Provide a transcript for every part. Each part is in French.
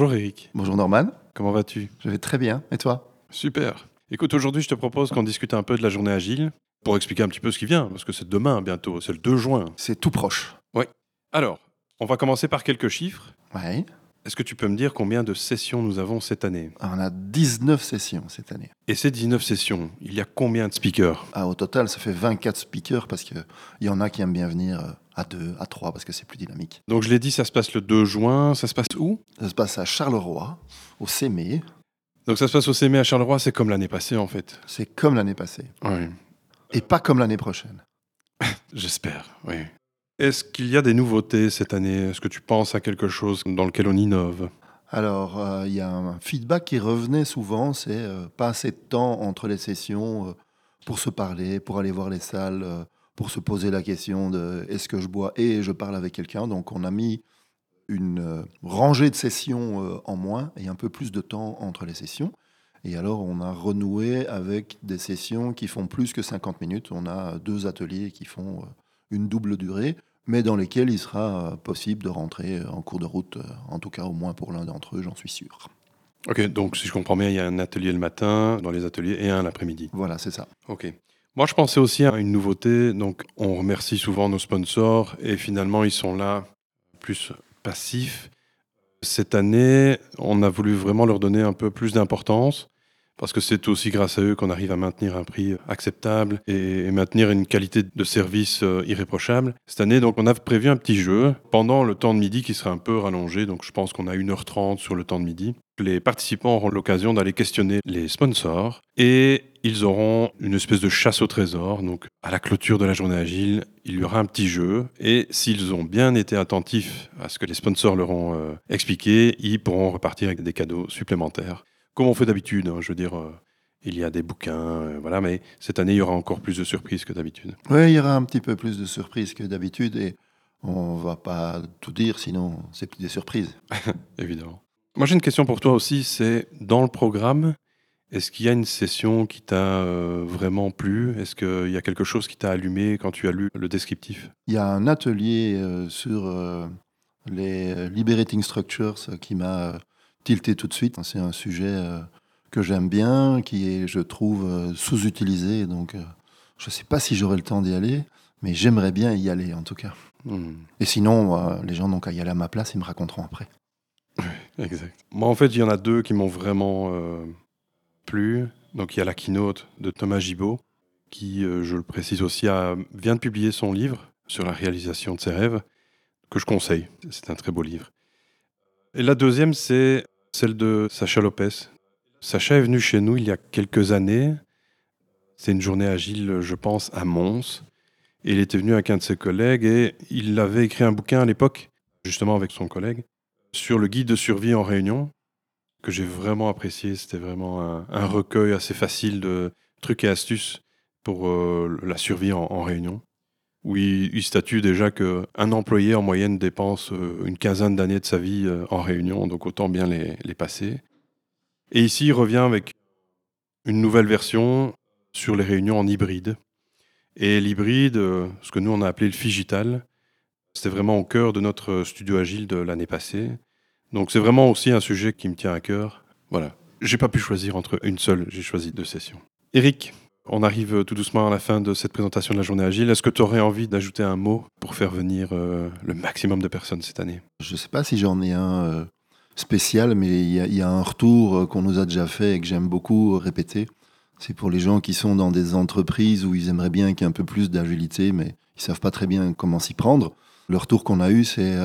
Bonjour Eric. Bonjour Norman. Comment vas-tu? Je vais très bien. Et toi? Super. Écoute, aujourd'hui, je te propose qu'on discute un peu de la journée agile pour expliquer un petit peu ce qui vient, parce que c'est demain bientôt, c'est le 2 juin. C'est tout proche. Oui. Alors, on va commencer par quelques chiffres. Oui. Est-ce que tu peux me dire combien de sessions nous avons cette année? On a 19 sessions cette année. Et ces 19 sessions, il y a combien de speakers? Ah, Au total, ça fait 24 speakers parce qu'il y en a qui aiment bien venir euh, à 2, à 3 parce que c'est plus dynamique. Donc je l'ai dit, ça se passe le 2 juin. Ça se passe où? Ça se passe à Charleroi, au Sémé. Donc ça se passe au Sémé à Charleroi, c'est comme l'année passée en fait. C'est comme l'année passée. Oui. Et pas comme l'année prochaine. J'espère, oui. Est-ce qu'il y a des nouveautés cette année? Est-ce que tu penses à quelque chose dans lequel on innove? Alors, euh, il y a un feedback qui revenait souvent, c'est euh, pas assez de temps entre les sessions euh, pour se parler, pour aller voir les salles, pour se poser la question de est-ce que je bois et je parle avec quelqu'un. Donc, on a mis une rangée de sessions en moins et un peu plus de temps entre les sessions. Et alors, on a renoué avec des sessions qui font plus que 50 minutes. On a deux ateliers qui font une double durée mais dans lesquels il sera euh, possible de rentrer euh, en cours de route, euh, en tout cas au moins pour l'un d'entre eux, j'en suis sûr. Ok, donc si je comprends bien, il y a un atelier le matin dans les ateliers et un l'après-midi. Voilà, c'est ça. Ok. Moi, je pensais aussi à une nouveauté. Donc, on remercie souvent nos sponsors et finalement, ils sont là plus passifs. Cette année, on a voulu vraiment leur donner un peu plus d'importance parce que c'est aussi grâce à eux qu'on arrive à maintenir un prix acceptable et, maintenir une qualité de service euh, irréprochable. Cette année, donc, on a prévu un petit jeu pendant le temps de midi qui sera un peu rallongé, donc je pense qu'on a 1h30 sur le temps de midi. Les participants auront l'occasion d'aller questionner les sponsors et ils auront une espèce de chasse au trésor. Donc, à la clôture de la journée agile, il y aura un petit jeu. Et s'ils ont bien été attentifs à ce que les sponsors leur ont euh, expliqué, ils pourront repartir avec des cadeaux supplémentaires comme on fait d'habitude. Hein, je veux dire, euh, il y a des bouquins, euh, voilà, mais cette année, il y aura encore plus de surprises que d'habitude. Oui, il y aura un petit peu plus de surprises que d'habitude et on va pas tout dire, sinon c'est plus des surprises. Évidemment. Moi, j'ai une question pour toi aussi, c'est dans le programme, est-ce qu'il y a une session qui t'a euh, vraiment plu? Est-ce qu'il y a quelque chose qui t'a allumé quand tu as lu le descriptif? Il y a un atelier sur les liberating structures qui m'a tilté tout de suite. C'est un sujet euh, que j'aime bien, qui est, je trouve, euh, sous-utilisé. Donc, euh, je ne sais pas si j'aurai le temps d'y aller, mais j'aimerais bien y aller en tout cas. Hmm. Et sinon, les gens n'ont qu'à y aller à ma place, ils me raconteront après. exact. Moi, en fait, il y en a deux qui m'ont vraiment plu. Donc, il y a la keynote de Thomas Gibault, qui, je le précise aussi, vient de publier son livre sur la réalisation de ses rêves, que je conseille. C'est un très beau livre. Et la deuxième, c'est celle de Sacha Lopez. Sacha est venu chez nous il y a quelques années. C'est une journée agile, je pense, à Mons. Et il était venu avec un de ses collègues et il avait écrit un bouquin à l'époque, justement avec son collègue, sur le guide de survie en réunion, que j'ai vraiment apprécié. C'était vraiment un, recueil assez facile de trucs et astuces pour euh, la survie en réunion où il, statue déjà qu'un employé en moyenne dépense euh, une quinzaine d'années de sa vie euh, en réunion, donc autant bien les, passer. Et ici, il revient avec une nouvelle version sur les réunions en hybride. Et l'hybride, euh, ce que nous on a appelé le figital, c'était vraiment au cœur de notre studio agile de l'année passée. Donc c'est vraiment aussi un sujet qui me tient à cœur. Voilà. J'ai pas pu choisir entre une seule, j'ai choisi deux sessions. Eric, on arrive tout doucement à la fin de cette présentation de la journée agile. Est-ce que tu aurais envie d'ajouter un mot pour faire venir euh, le maximum de personnes cette année? Je ne sais pas si j'en ai un euh, spécial, mais il y, a un retour euh, qu'on nous a déjà fait et que j'aime beaucoup répéter. C'est pour les gens qui sont dans des entreprises où ils aimeraient bien qu'il y ait un peu plus d'agilité, mais ils savent pas très bien comment s'y prendre. Le retour qu'on a eu, c'est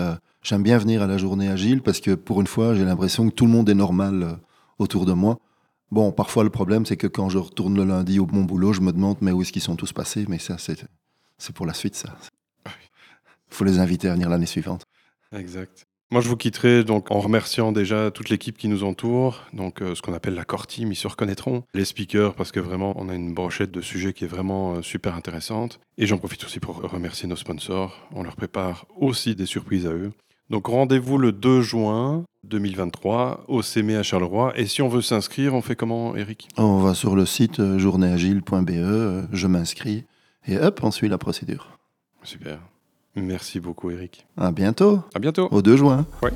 j'aime bien venir à la journée agile parce que pour une fois, j'ai l'impression que tout le monde est normal autour de moi. Bon, parfois le problème, c'est que quand je retourne le lundi au bon boulot, je me demande, mais où est-ce qu'ils sont tous passés? Mais ça, c'est, pour la suite, ça. Il faut les inviter à venir l'année suivante. Exact. Moi, je vous quitterai donc en remerciant déjà toute l'équipe qui nous entoure, donc euh, ce qu'on appelle la core team, ils se reconnaîtront, les speakers, parce que vraiment, on a une brochette de sujets qui est vraiment euh, super intéressante. Et j'en profite aussi pour remercier nos sponsors. On leur prépare aussi des surprises à eux. Donc rendez-vous le 2 juin 2023 au CME à Charleroi. Et si on veut s'inscrire, on fait comment, Eric? On va sur le site euh, journéeagile.be, euh, je m'inscris et hop, on suit la procédure. Super. Merci beaucoup, Eric. À bientôt. À bientôt. Au 2 juin. Ouais.